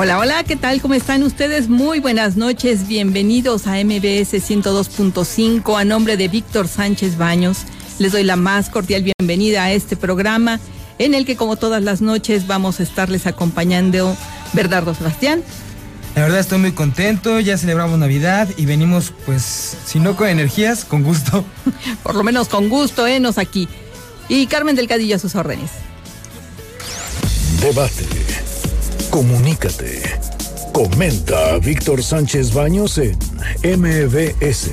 Hola, hola, ¿qué tal? ¿Cómo están ustedes? Muy buenas noches, bienvenidos a MBS 102.5 a nombre de Víctor Sánchez Baños. Les doy la más cordial bienvenida a este programa en el que como todas las noches vamos a estarles acompañando Bernardo Sebastián. La verdad estoy muy contento, ya celebramos Navidad y venimos pues, si no con energías, con gusto. Por lo menos con gusto, enos aquí. Y Carmen Delgadillo a sus órdenes. Debate Comunícate. Comenta a Víctor Sánchez Baños en MBS,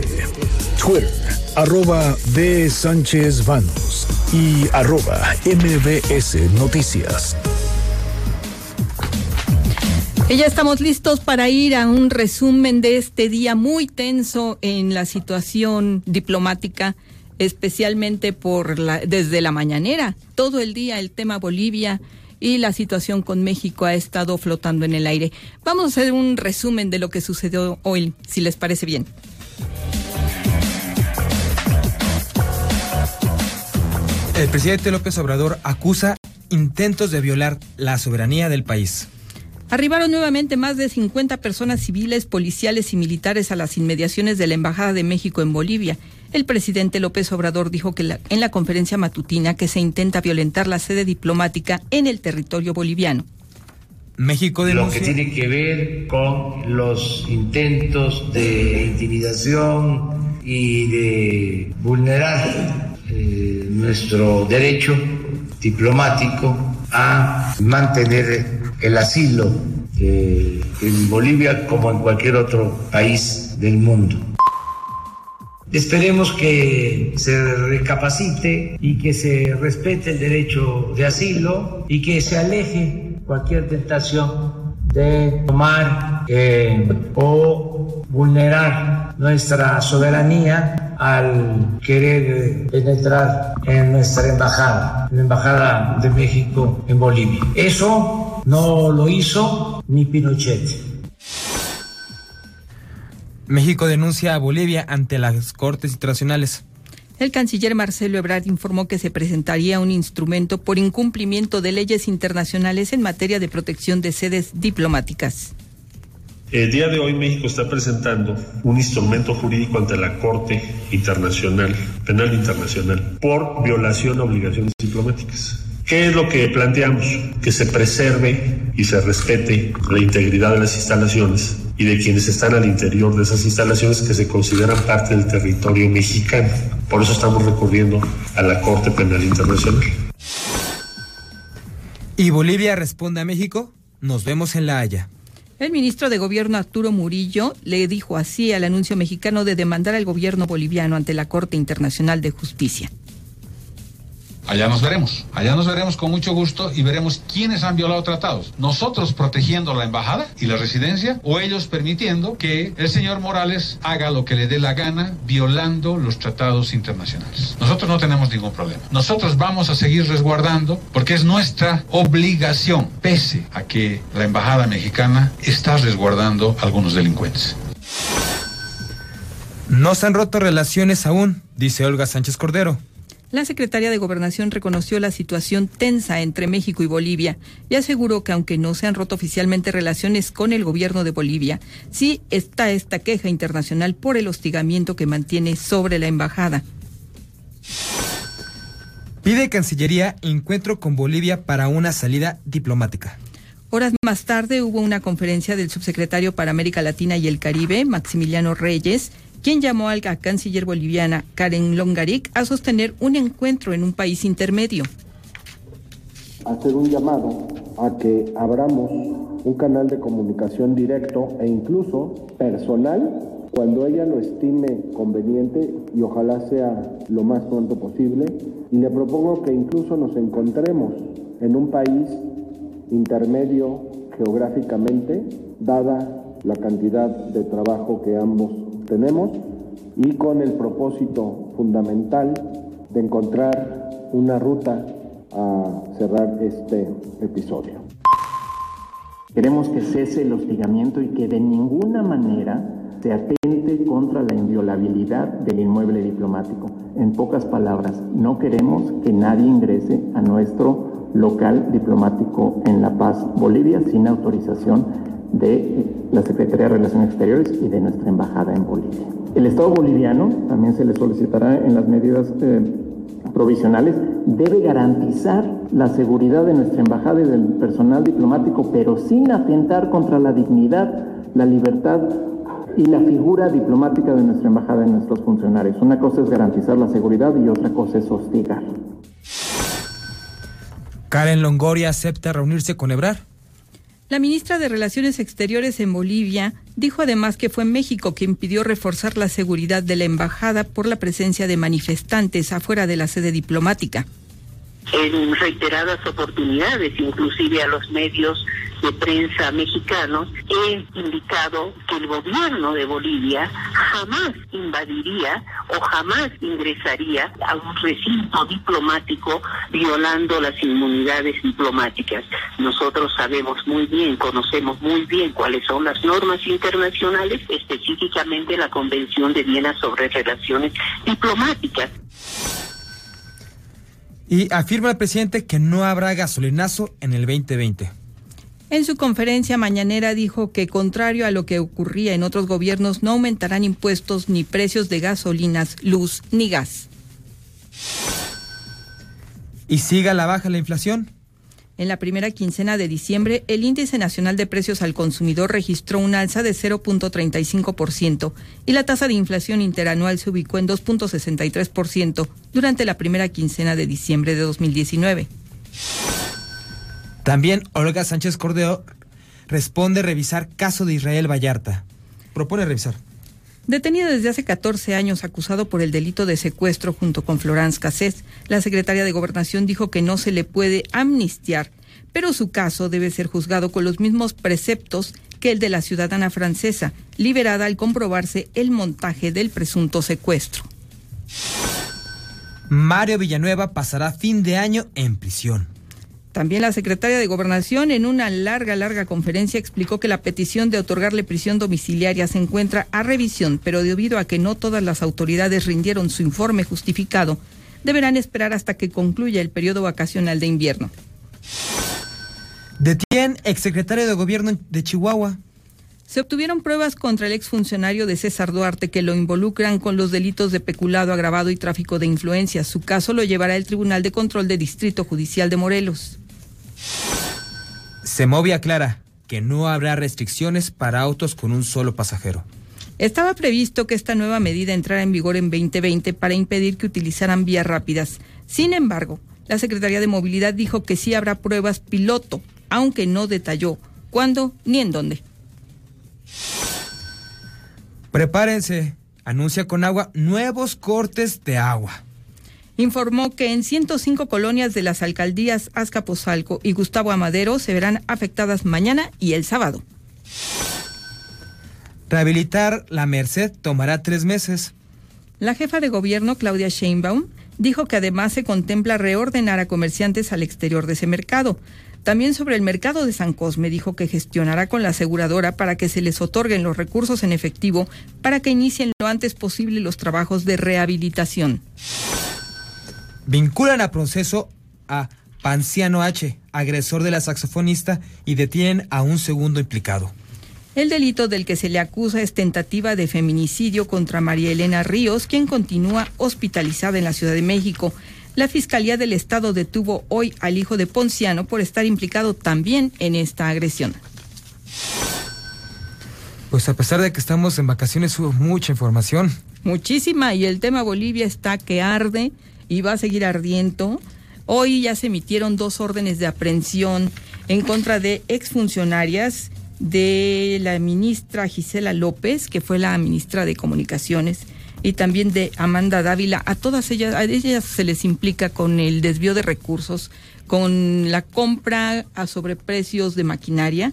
Twitter, arroba B. Sánchez Baños y arroba MBS Noticias. Y ya estamos listos para ir a un resumen de este día muy tenso en la situación diplomática, especialmente por la, desde la mañanera. Todo el día el tema Bolivia y la situación con México ha estado flotando en el aire. Vamos a hacer un resumen de lo que sucedió hoy, si les parece bien. El presidente López Obrador acusa intentos de violar la soberanía del país. Arribaron nuevamente más de 50 personas civiles, policiales y militares a las inmediaciones de la Embajada de México en Bolivia. El presidente López Obrador dijo que en la conferencia matutina que se intenta violentar la sede diplomática en el territorio boliviano. México denuncia... Lo que tiene que ver con los intentos de intimidación y de vulnerar eh, nuestro derecho diplomático a mantener el asilo en Bolivia como en cualquier otro país del mundo. Esperemos que se recapacite y que se respete el derecho de asilo y que se aleje cualquier tentación de tomar eh, o vulnerar nuestra soberanía al querer penetrar en nuestra embajada, la embajada de México en Bolivia. Eso no lo hizo ni Pinochet. México denuncia a Bolivia ante las Cortes Internacionales. El canciller Marcelo Ebrard informó que se presentaría un instrumento por incumplimiento de leyes internacionales en materia de protección de sedes diplomáticas. El día de hoy México está presentando un instrumento jurídico ante la Corte Internacional, Penal Internacional, por violación a obligaciones diplomáticas. ¿Qué es lo que planteamos? Que se preserve y se respete la integridad de las instalaciones y de quienes están al interior de esas instalaciones que se consideran parte del territorio mexicano. Por eso estamos recurriendo a la Corte Penal Internacional. ¿Y Bolivia responde a México? Nos vemos en La Haya. El ministro de Gobierno Arturo Murillo le dijo así al anuncio mexicano de demandar al gobierno boliviano ante la Corte Internacional de Justicia. Allá nos veremos, allá nos veremos con mucho gusto y veremos quiénes han violado tratados. Nosotros protegiendo la embajada y la residencia o ellos permitiendo que el señor Morales haga lo que le dé la gana violando los tratados internacionales. Nosotros no tenemos ningún problema. Nosotros vamos a seguir resguardando porque es nuestra obligación, pese a que la embajada mexicana está resguardando algunos delincuentes. No se han roto relaciones aún, dice Olga Sánchez Cordero. La secretaria de Gobernación reconoció la situación tensa entre México y Bolivia y aseguró que aunque no se han roto oficialmente relaciones con el gobierno de Bolivia, sí está esta queja internacional por el hostigamiento que mantiene sobre la embajada. Pide Cancillería encuentro con Bolivia para una salida diplomática. Horas más tarde hubo una conferencia del subsecretario para América Latina y el Caribe, Maximiliano Reyes, quien llamó a la canciller boliviana Karen Longaric a sostener un encuentro en un país intermedio. Hacer un llamado a que abramos un canal de comunicación directo e incluso personal cuando ella lo estime conveniente y ojalá sea lo más pronto posible. Y le propongo que incluso nos encontremos en un país intermedio geográficamente, dada la cantidad de trabajo que ambos tenemos y con el propósito fundamental de encontrar una ruta a cerrar este episodio. Queremos que cese el hostigamiento y que de ninguna manera se atente contra la inviolabilidad del inmueble diplomático. En pocas palabras, no queremos que nadie ingrese a nuestro local diplomático en La Paz, Bolivia, sin autorización de la Secretaría de Relaciones Exteriores y de nuestra embajada en Bolivia. El Estado boliviano, también se le solicitará en las medidas eh, provisionales, debe garantizar la seguridad de nuestra embajada y del personal diplomático, pero sin atentar contra la dignidad, la libertad y la figura diplomática de nuestra embajada y nuestros funcionarios. Una cosa es garantizar la seguridad y otra cosa es hostigar. Karen Longoria acepta reunirse con Ebrar. La ministra de Relaciones Exteriores en Bolivia dijo además que fue México quien pidió reforzar la seguridad de la embajada por la presencia de manifestantes afuera de la sede diplomática. En reiteradas oportunidades, inclusive a los medios de prensa mexicanos, he indicado que el gobierno de Bolivia jamás invadiría o jamás ingresaría a un recinto diplomático violando las inmunidades diplomáticas. Nosotros sabemos muy bien, conocemos muy bien cuáles son las normas internacionales, específicamente la Convención de Viena sobre Relaciones Diplomáticas. Y afirma el presidente que no habrá gasolinazo en el 2020. En su conferencia mañanera dijo que, contrario a lo que ocurría en otros gobiernos, no aumentarán impuestos ni precios de gasolinas, luz ni gas. ¿Y siga la baja la inflación? En la primera quincena de diciembre, el índice nacional de precios al consumidor registró un alza de 0.35% y la tasa de inflación interanual se ubicó en 2.63% durante la primera quincena de diciembre de 2019. También Olga Sánchez Cordero responde revisar caso de Israel Vallarta. Propone revisar. Detenido desde hace 14 años acusado por el delito de secuestro junto con Florence Cassés, la secretaria de Gobernación dijo que no se le puede amnistiar, pero su caso debe ser juzgado con los mismos preceptos que el de la ciudadana francesa, liberada al comprobarse el montaje del presunto secuestro. Mario Villanueva pasará fin de año en prisión. También la secretaria de Gobernación en una larga, larga conferencia explicó que la petición de otorgarle prisión domiciliaria se encuentra a revisión, pero debido a que no todas las autoridades rindieron su informe justificado, deberán esperar hasta que concluya el periodo vacacional de invierno. Detienen exsecretario de Gobierno de Chihuahua. Se obtuvieron pruebas contra el exfuncionario de César Duarte que lo involucran con los delitos de peculado agravado y tráfico de influencias. Su caso lo llevará el Tribunal de Control de Distrito Judicial de Morelos. Semovia aclara que no habrá restricciones para autos con un solo pasajero. Estaba previsto que esta nueva medida entrara en vigor en 2020 para impedir que utilizaran vías rápidas. Sin embargo, la Secretaría de Movilidad dijo que sí habrá pruebas piloto, aunque no detalló cuándo ni en dónde. Prepárense, anuncia con agua nuevos cortes de agua informó que en 105 colonias de las alcaldías Azcapotzalco y Gustavo Amadero se verán afectadas mañana y el sábado. Rehabilitar la Merced tomará tres meses. La jefa de gobierno, Claudia Sheinbaum, dijo que además se contempla reordenar a comerciantes al exterior de ese mercado. También sobre el mercado de San Cosme dijo que gestionará con la aseguradora para que se les otorguen los recursos en efectivo para que inicien lo antes posible los trabajos de rehabilitación. Vinculan a proceso a Panciano H, agresor de la saxofonista, y detienen a un segundo implicado. El delito del que se le acusa es tentativa de feminicidio contra María Elena Ríos, quien continúa hospitalizada en la Ciudad de México. La Fiscalía del Estado detuvo hoy al hijo de Ponciano por estar implicado también en esta agresión. Pues a pesar de que estamos en vacaciones hubo mucha información. Muchísima y el tema Bolivia está que arde y va a seguir ardiendo. Hoy ya se emitieron dos órdenes de aprehensión en contra de exfuncionarias de la ministra Gisela López, que fue la ministra de Comunicaciones, y también de Amanda Dávila. A todas ellas, a ellas se les implica con el desvío de recursos, con la compra a sobreprecios de maquinaria,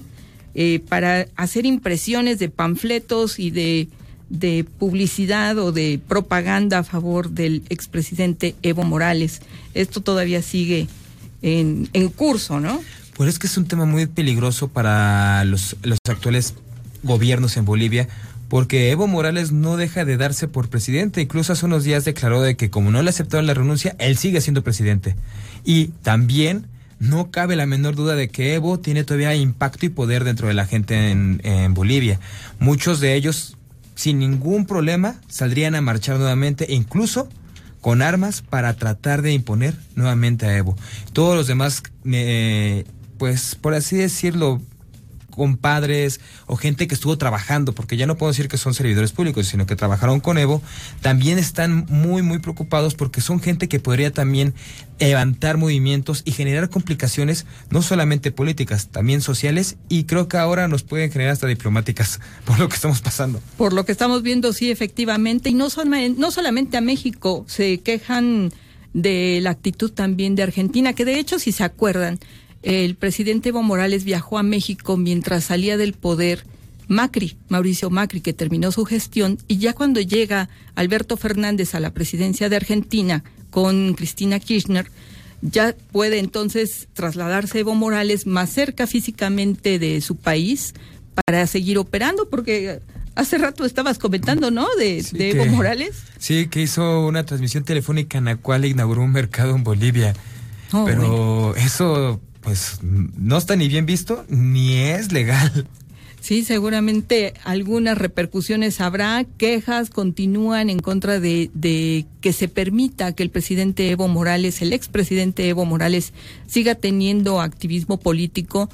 eh, para hacer impresiones de panfletos y de, de publicidad o de propaganda a favor del expresidente Evo Morales. Esto todavía sigue en, en curso, ¿no? Pues es que es un tema muy peligroso para los, los actuales gobiernos en Bolivia, porque Evo Morales no deja de darse por presidente. Incluso hace unos días declaró de que como no le aceptaron la renuncia, él sigue siendo presidente. Y también no cabe la menor duda de que Evo tiene todavía impacto y poder dentro de la gente en, en Bolivia. Muchos de ellos, sin ningún problema, saldrían a marchar nuevamente e incluso con armas para tratar de imponer nuevamente a Evo. Todos los demás, eh, pues por así decirlo, compadres o gente que estuvo trabajando, porque ya no puedo decir que son servidores públicos, sino que trabajaron con Evo, también están muy, muy preocupados porque son gente que podría también levantar movimientos y generar complicaciones, no solamente políticas, también sociales, y creo que ahora nos pueden generar hasta diplomáticas por lo que estamos pasando. Por lo que estamos viendo, sí, efectivamente, y no, no solamente a México, se quejan de la actitud también de Argentina, que de hecho, si se acuerdan, el presidente Evo Morales viajó a México mientras salía del poder Macri, Mauricio Macri, que terminó su gestión, y ya cuando llega Alberto Fernández a la presidencia de Argentina con Cristina Kirchner, ya puede entonces trasladarse Evo Morales más cerca físicamente de su país para seguir operando, porque hace rato estabas comentando, ¿no? De, Sí, de Evo que- Morales. Sí, que hizo una transmisión telefónica en la cual inauguró un mercado en Bolivia. Oh, Pero eso, pues, no está ni bien visto ni es legal. Sí, seguramente algunas repercusiones habrá. Quejas continúan en contra de, de que se permita que el presidente Evo Morales, el expresidente Evo Morales, siga teniendo activismo político.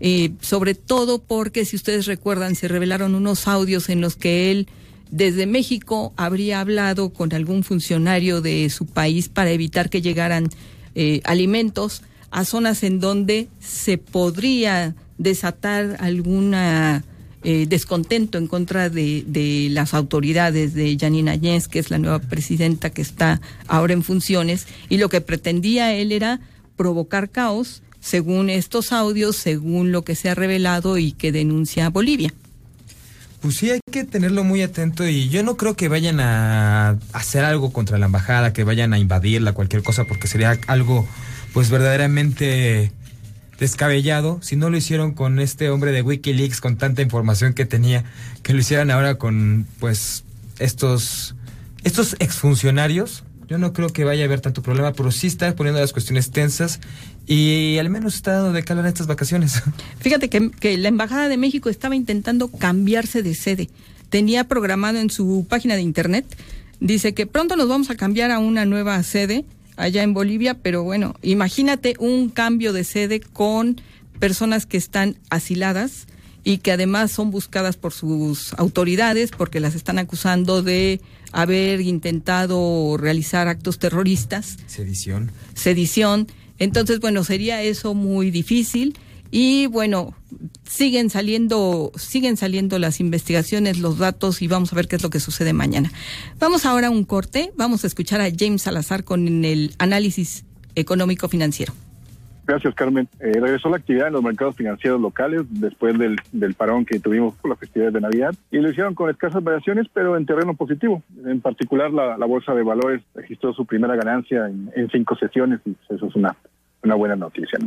eh, sobre todo porque, si ustedes recuerdan, se revelaron unos audios en los que él desde México habría hablado con algún funcionario de su país para evitar que llegaran eh, alimentos a zonas en donde se podría desatar alguna eh, descontento en contra de, de las autoridades de Janine Áñez, que es la nueva presidenta que está ahora en funciones, y lo que pretendía él era provocar caos, según estos audios, según lo que se ha revelado y que denuncia Bolivia. Pues sí, hay que tenerlo muy atento y yo no creo que vayan a hacer algo contra la embajada, que vayan a invadirla, cualquier cosa, porque sería algo, pues verdaderamente descabellado. Si no lo hicieron con este hombre de Wikileaks, con tanta información que tenía, que lo hicieran ahora con, pues, estos, estos exfuncionarios. Yo no creo que vaya a haber tanto problema, pero sí está poniendo las cuestiones tensas y al menos está dando de calor en estas vacaciones. Fíjate que, que la Embajada de México estaba intentando cambiarse de sede. Tenía programado en su página de internet, dice que pronto nos vamos a cambiar a una nueva sede allá en Bolivia, pero bueno, imagínate un cambio de sede con personas que están asiladas y que además son buscadas por sus autoridades porque las están acusando de haber intentado realizar actos terroristas Sedición. sedición. Entonces, bueno, sería eso muy difícil. Y bueno, siguen saliendo, siguen saliendo las investigaciones, los datos y vamos a ver qué es lo que sucede mañana. Vamos ahora a un corte, vamos a escuchar a James Salazar con el análisis económico financiero. Gracias, Carmen. Eh, regresó la actividad en los mercados financieros locales después del, parón que tuvimos por las festividades de Navidad y lo hicieron con escasas variaciones, pero en terreno positivo. En particular, la, Bolsa de Valores registró su primera ganancia en, en cinco sesiones y eso es una, una buena noticia.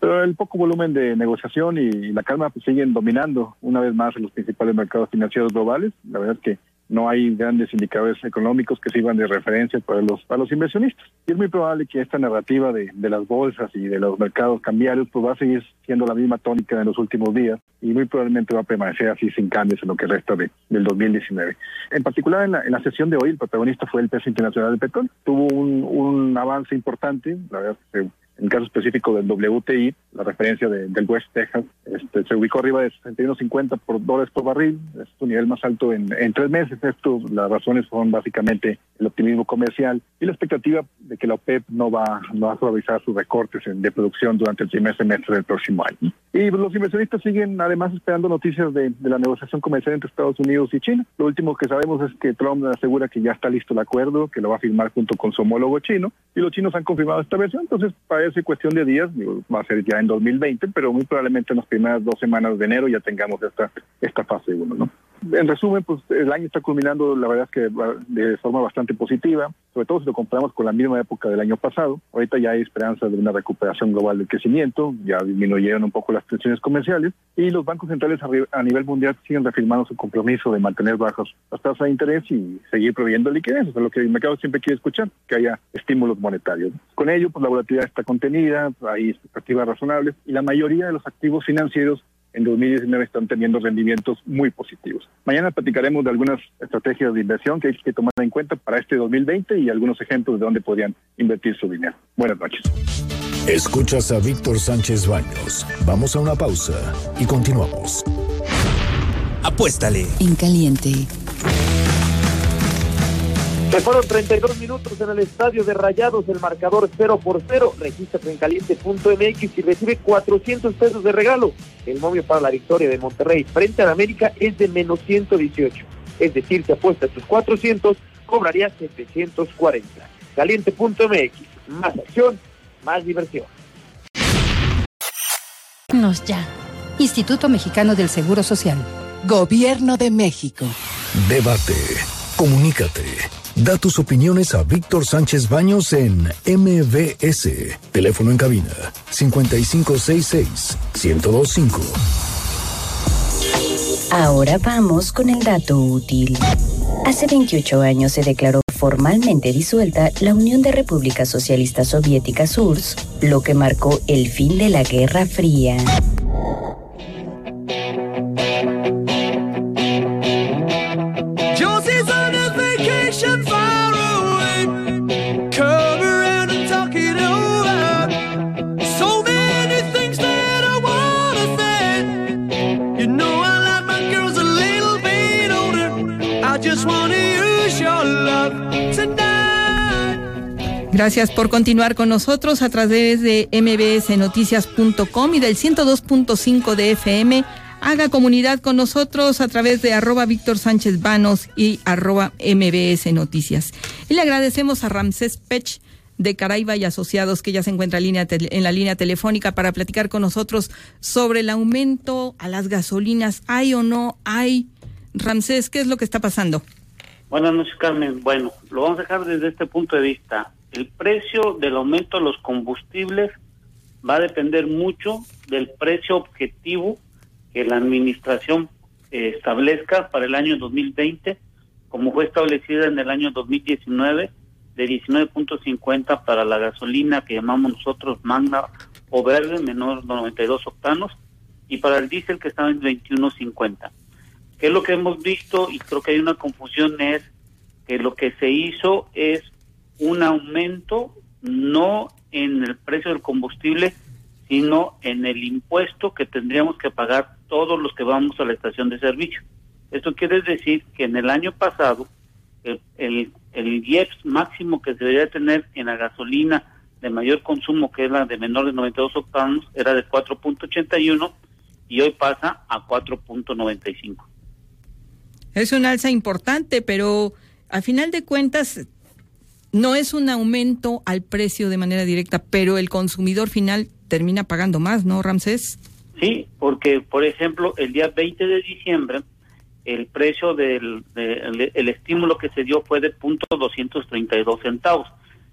Pero el poco volumen de negociación y, la calma pues, siguen dominando una vez más en los principales mercados financieros globales. La verdad es que no hay grandes indicadores económicos que sirvan de referencia para los, para los inversionistas. Y es muy probable que esta narrativa de, de las bolsas y de los mercados cambiarios pues va a seguir siendo la misma tónica en los últimos días y muy probablemente va a permanecer así sin cambios en lo que resta de, del 2019. En particular en la, en la sesión de hoy el protagonista fue el peso internacional del petróleo. Tuvo un, avance importante, la verdad se En el caso específico del WTI, la referencia del West Texas, este, se ubicó arriba de 61.50 por dólares por barril, es su nivel más alto en, en tres meses. Esto, las razones son básicamente el optimismo comercial y la expectativa de que la OPEP no va, no va a suavizar sus recortes de producción durante el primer semestre del próximo año. Y los inversionistas siguen además esperando noticias de, de la negociación comercial entre Estados Unidos y China. Lo último que sabemos es que Trump asegura que ya está listo el acuerdo, que lo va a firmar junto con su homólogo chino, y los chinos han confirmado esta versión, entonces parece cuestión de días, va a ser ya en 2020, pero muy probablemente en las primeras dos semanas de enero ya tengamos esta, esta fase 1, ¿no? En resumen, pues el año está culminando, la verdad es que de forma bastante positiva, sobre todo si lo comparamos con la misma época del año pasado. Ahorita ya hay esperanza de una recuperación global del crecimiento, ya disminuyeron un poco las tensiones comerciales y los bancos centrales a nivel mundial siguen reafirmando su compromiso de mantener bajas las tasas de interés y seguir proveyendo liquidez, es lo que el mercado siempre quiere escuchar, que haya estímulos monetarios. Con ello, pues la volatilidad está contenida, hay expectativas razonables y la mayoría de los activos financieros en 2019 están teniendo rendimientos muy positivos. Mañana platicaremos de algunas estrategias de inversión que hay que tomar en cuenta para este 2020 y algunos ejemplos de dónde podrían invertir su dinero. Buenas noches. Escuchas a Víctor Sánchez Baños. Vamos a una pausa y continuamos. Apuéstale. En caliente. Se fueron 32 minutos en el estadio de Rayados, el marcador 0 por 0. Regístrate en caliente.mx y recibe 400 pesos de regalo. El momio para la victoria de Monterrey frente a América es de menos 118. Es decir, si apuestas tus 400, cobrarías 740. Caliente.mx. Más acción, más diversión. Nos ya. Instituto Mexicano del Seguro Social. Gobierno de México. Debate. Comunícate. Da tus opiniones a Víctor Sánchez Baños en MBS. Teléfono en cabina 5566-1025. Ahora vamos con el dato útil. Hace 28 años se declaró formalmente disuelta la Unión de Repúblicas Socialistas Soviéticas URSS, lo que marcó el fin de la Guerra Fría. Gracias por continuar con nosotros a través de mbsnoticias.com y del 102.5 de FM. Haga comunidad con nosotros a través de arroba Víctor Sánchez Vanos y arroba MBS Noticias. Y le agradecemos a Ramsés Pech de Caraiba y Asociados que ya se encuentra en la línea telefónica para platicar con nosotros sobre el aumento a las gasolinas. ¿Hay o no hay? Ramsés, ¿qué es lo que está pasando? Buenas noches, Carmen. Bueno, lo vamos a dejar desde este punto de vista el precio del aumento de los combustibles va a depender mucho del precio objetivo que la administración eh, establezca para el año 2020, como fue establecida en el año 2019, de 19.50 para la gasolina que llamamos nosotros magna o verde, menor de 92 octanos, y para el diésel que estaba en 21.50. ¿Qué es lo que hemos visto? Y creo que hay una confusión, es que lo que se hizo es un aumento no en el precio del combustible, sino en el impuesto que tendríamos que pagar todos los que vamos a la estación de servicio. Esto quiere decir que en el año pasado el, el, el IEPS máximo que se debería tener en la gasolina de mayor consumo, que es la de menor de 92 octanos, era de 4.81 y hoy pasa a 4.95. Es un alza importante, pero a final de cuentas no es un aumento al precio de manera directa, pero el consumidor final termina pagando más, ¿no, Ramsés? Sí, porque, por ejemplo, el día 20 de diciembre, el precio del el, estímulo que se dio fue de punto 232 centavos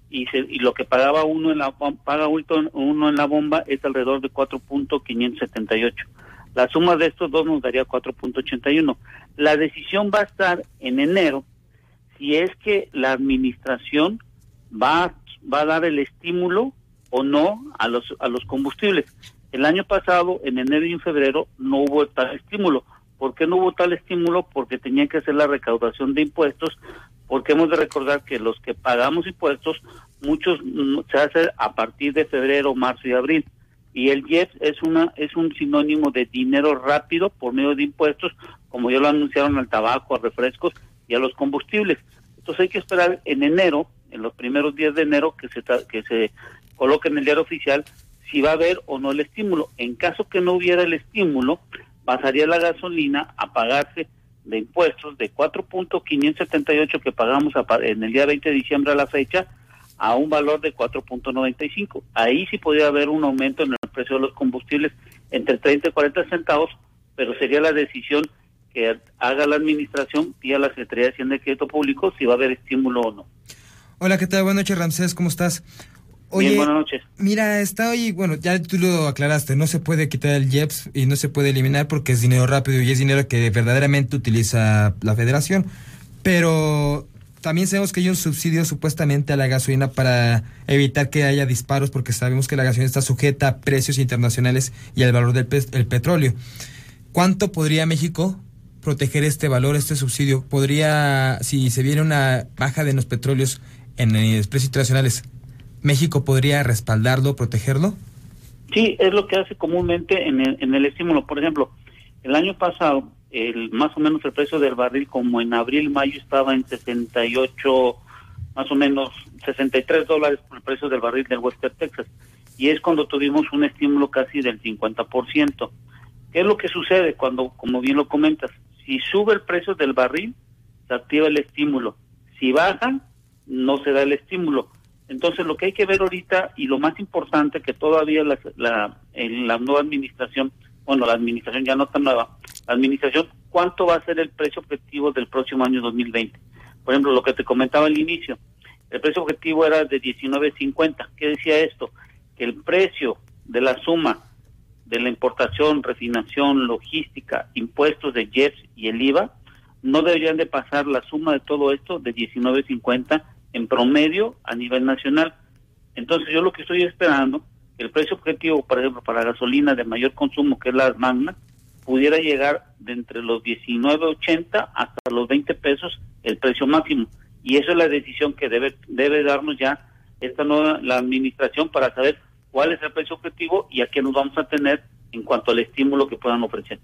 y, se, y lo que pagaba uno en la paga uno en la bomba es alrededor de 4.578. La suma de estos dos nos daría 4.81. La decisión va a estar en enero si es que la administración va, va a dar el estímulo o no a los, a los combustibles. El año pasado, en enero y en febrero, no hubo tal estímulo. ¿Por qué no hubo tal estímulo? Porque tenían que hacer la recaudación de impuestos, porque hemos de recordar que los que pagamos impuestos muchos mm, se hace a partir de febrero, marzo y abril. Y el IEPS es una es un sinónimo de dinero rápido por medio de impuestos, como ya lo anunciaron al tabaco, a refrescos y a los combustibles. Entonces hay que esperar en enero, en los primeros días de enero, que se que se coloque en el diario oficial si va a haber o no el estímulo. En caso que no hubiera el estímulo, pasaría la gasolina a pagarse de impuestos de 4.578 que pagamos en el día 20 de diciembre a la fecha a un valor de 4.95. Ahí sí podría haber un aumento en el precio de los combustibles entre 30 y 40 centavos, pero sería la decisión que haga la administración vía la Secretaría de Hacienda y Crédito Público si va a haber estímulo o no. Hola, ¿qué tal? Buenas noches, Ramsés, ¿cómo estás? Oye, buenas noches. Mira, está hoy, bueno, ya tú lo aclaraste, no se puede quitar el IEPS y no se puede eliminar porque es dinero rápido y es dinero que verdaderamente utiliza la federación. Pero también sabemos que hay un subsidio supuestamente a la gasolina para evitar que haya disparos porque sabemos que la gasolina está sujeta a precios internacionales y al valor del el petróleo. ¿Cuánto podría México proteger este valor, este subsidio? ¿Podría, si se viene una baja de los petróleos en los precios internacionales, ¿México podría respaldarlo, protegerlo? Sí, es lo que hace comúnmente en el, en el estímulo. Por ejemplo, el año pasado, el más o menos el precio del barril, como en abril, mayo, estaba en 68, más o menos 63 dólares por el precio del barril del Western Texas. Y es cuando tuvimos un estímulo casi del 50%. ¿Qué es lo que sucede cuando, como bien lo comentas, si sube el precio del barril, se activa el estímulo. Si baja, no se da el estímulo. Entonces, lo que hay que ver ahorita y lo más importante que todavía la, la, en la nueva administración, bueno, la administración ya no está nueva, la administración, ¿cuánto va a ser el precio objetivo del próximo año 2020? Por ejemplo, lo que te comentaba al inicio, el precio objetivo era de 19.50. ¿Qué decía esto? Que el precio de la suma de la importación, refinación, logística, impuestos de JEPS y el IVA no deberían de pasar la suma de todo esto de 19.50 en promedio a nivel nacional. Entonces yo lo que estoy esperando, el precio objetivo, por ejemplo, para gasolina de mayor consumo, que es la Magna, pudiera llegar de entre los 19.80 hasta los 20 pesos el precio máximo. Y eso es la decisión que debe, debe darnos ya esta nueva la administración para saber cuál es el precio objetivo y a qué nos vamos a tener en cuanto al estímulo que puedan ofrecer.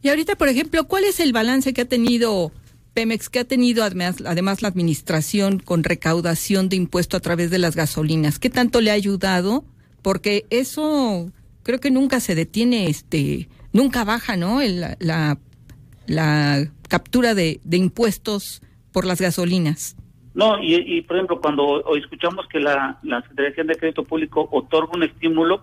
Y ahorita, por ejemplo, ¿cuál es el balance que ha tenido Pemex, que ha tenido además, además la administración con recaudación de impuesto a través de las gasolinas, ¿qué tanto le ha ayudado? Porque eso creo que nunca se detiene, este, nunca baja, ¿no? la, la, captura de, impuestos por las gasolinas. No, y, por ejemplo, cuando hoy escuchamos que la, la Secretaría de Crédito Público otorga un estímulo,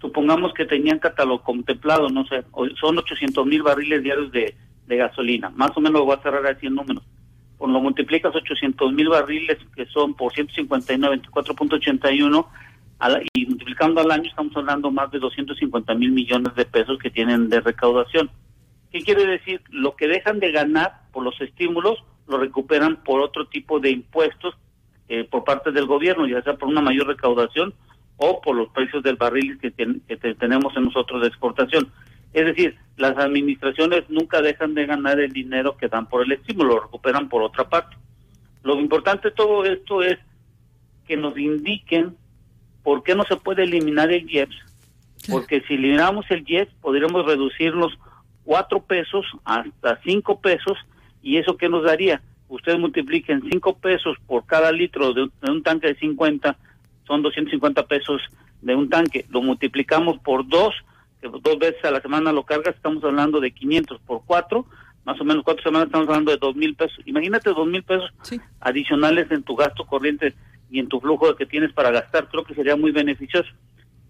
supongamos que tenían catálogo contemplado, no sé, son 800 mil barriles diarios de, gasolina. Más o menos voy a cerrar así en números. Cuando multiplicas 800 mil barriles, que son por 159, 24.81, y multiplicando al año estamos hablando más de 250 mil millones de pesos que tienen de recaudación. ¿Qué quiere decir? Lo que dejan de ganar por los estímulos lo recuperan por otro tipo de impuestos eh, por parte del gobierno, ya sea por una mayor recaudación o por los precios del barril que, que tenemos en nosotros de exportación. Es decir, las administraciones nunca dejan de ganar el dinero que dan por el estímulo, lo recuperan por otra parte. Lo importante de todo esto es que nos indiquen por qué no se puede eliminar el IEPS, porque si eliminamos el IEPS podríamos reducir los cuatro pesos hasta cinco pesos y eso qué nos daría. Ustedes multipliquen cinco pesos por cada litro de un, de un tanque de 50, son 250 pesos de un tanque, lo multiplicamos por dos que dos veces a la semana lo cargas, estamos hablando de 500 por cuatro, más o menos cuatro semanas estamos hablando de dos mil pesos. Imagínate dos mil pesos adicionales en tu gasto corriente y en tu flujo que tienes para gastar, creo que sería muy beneficioso.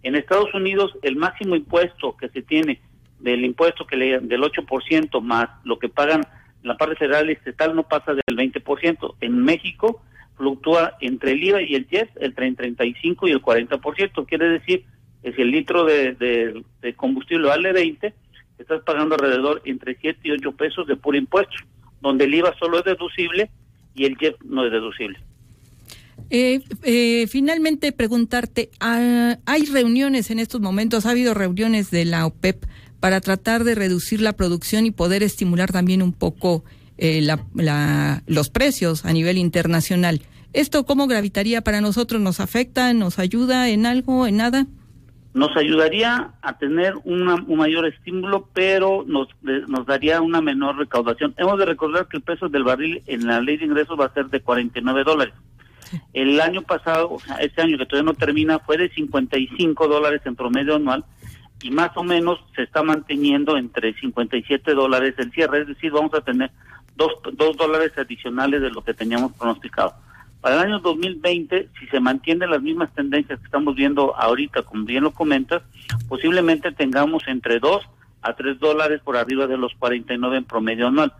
En Estados Unidos el máximo impuesto que se tiene del impuesto que le del 8% más lo que pagan la parte federal y estatal no pasa del 20%. En México fluctúa entre el IVA y el IES entre el 35 y el 40%, quiere decir es el litro de, de, combustible vale 20, estás pagando alrededor entre 7 y 8 pesos de puro impuesto, donde el IVA solo es deducible y el JEP no es deducible. Eh, eh, finalmente preguntarte, ah, ¿hay reuniones en estos momentos? ¿Ha habido reuniones de la OPEP para tratar de reducir la producción y poder estimular también un poco eh, la, los precios a nivel internacional? ¿Esto cómo gravitaría para nosotros? ¿Nos afecta? ¿Nos ayuda en algo? ¿En nada? Nos ayudaría a tener una, un mayor estímulo, pero nos, nos daría una menor recaudación. Hemos de recordar que el peso del barril en la ley de ingresos va a ser de 49 dólares. El año pasado, o sea, este año que todavía no termina, fue de 55 dólares en promedio anual y más o menos se está manteniendo entre 57 dólares el cierre, es decir, vamos a tener dos, dos dólares adicionales de lo que teníamos pronosticado. Para el año 2020, si se mantienen las mismas tendencias que estamos viendo ahorita, como bien lo comentas, posiblemente tengamos entre 2 a 3 dólares por arriba de los 49 en promedio anual.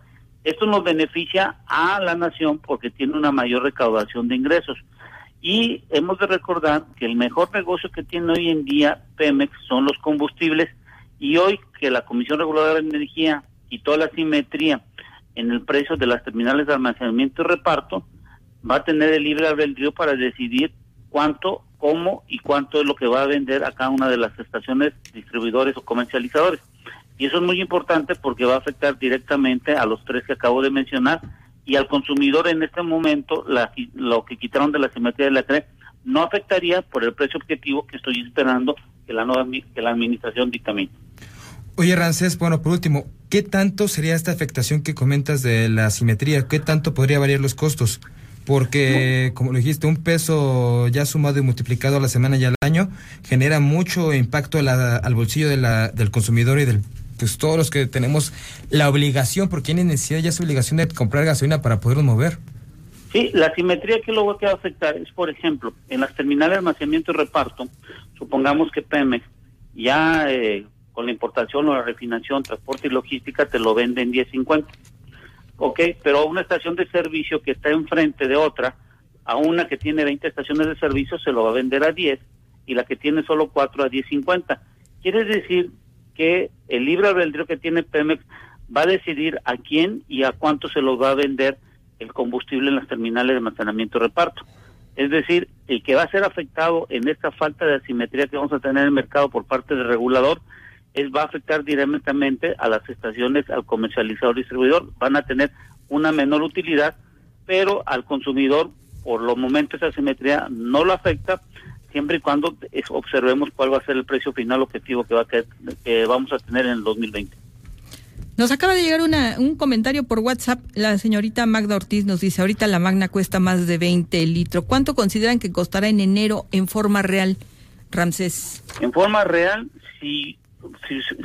Esto nos beneficia a la nación porque tiene una mayor recaudación de ingresos. Y hemos de recordar que el mejor negocio que tiene hoy en día Pemex son los combustibles y hoy que la Comisión Reguladora de Energía quitó la simetría en el precio de las terminales de almacenamiento y reparto, va a tener el libre albedrío para decidir cuánto, cómo y cuánto es lo que va a vender a cada una de las estaciones distribuidores o comercializadores. Y eso es muy importante porque va a afectar directamente a los tres que acabo de mencionar y al consumidor en este momento la, lo que quitaron de la simetría de la CRE no afectaría por el precio objetivo que estoy esperando que la nueva que la administración dictamine. Oye, Rancés, bueno, por último, ¿qué tanto sería esta afectación que comentas de la simetría? ¿Qué tanto podría variar los costos? Porque, como lo dijiste, un peso ya sumado y multiplicado a la semana y al año genera mucho impacto al bolsillo de la, del consumidor y del pues todos los que tenemos la obligación, porque tienen necesidad ya su obligación de comprar gasolina para podernos mover. Sí, la simetría que luego que va a afectar es, por ejemplo, en las terminales de almacenamiento y reparto, supongamos que Pemex ya eh, con la importación o la refinación, transporte y logística te lo vende en 10.50 ok, pero una estación de servicio que está enfrente de otra, a una que tiene 20 estaciones de servicio se lo va a vender a 10 y la que tiene solo 4 a 10.50. Quiere decir que el libre albedrío que tiene Pemex va a decidir a quién y a cuánto se lo va a vender el combustible en las terminales de almacenamiento y reparto. Es decir, el que va a ser afectado en esta falta de asimetría que vamos a tener en el mercado por parte del regulador es, va a afectar directamente a las estaciones, al comercializador distribuidor, van a tener una menor utilidad, pero al consumidor, por los momentos, esa asimetría no lo afecta, siempre y cuando observemos cuál va a ser el precio final objetivo que, va a que vamos a tener en el 2020. Nos acaba de llegar una, un comentario por WhatsApp. La señorita Magda Ortiz nos dice, ahorita la Magna cuesta más de 20 litros. ¿Cuánto consideran que costará en enero en forma real, Ramsés? En forma real, si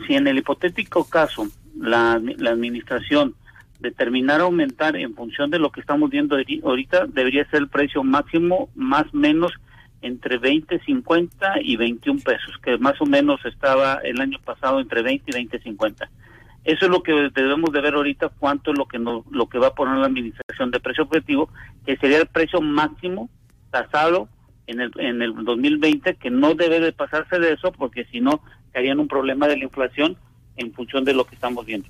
si, en el hipotético caso la, la administración determinara aumentar en función de lo que estamos viendo ahorita, debería ser el precio máximo más menos entre 20, 50 y 21 pesos, que más o menos estaba el año pasado entre 20 y 20, 50. Eso es lo que debemos de ver ahorita, cuánto es lo que no, lo que va a poner la administración de precio objetivo, que sería el precio máximo tasado en el, en el 2020, que no debe de pasarse de eso, porque si no, harían un problema de la inflación en función de lo que estamos viendo.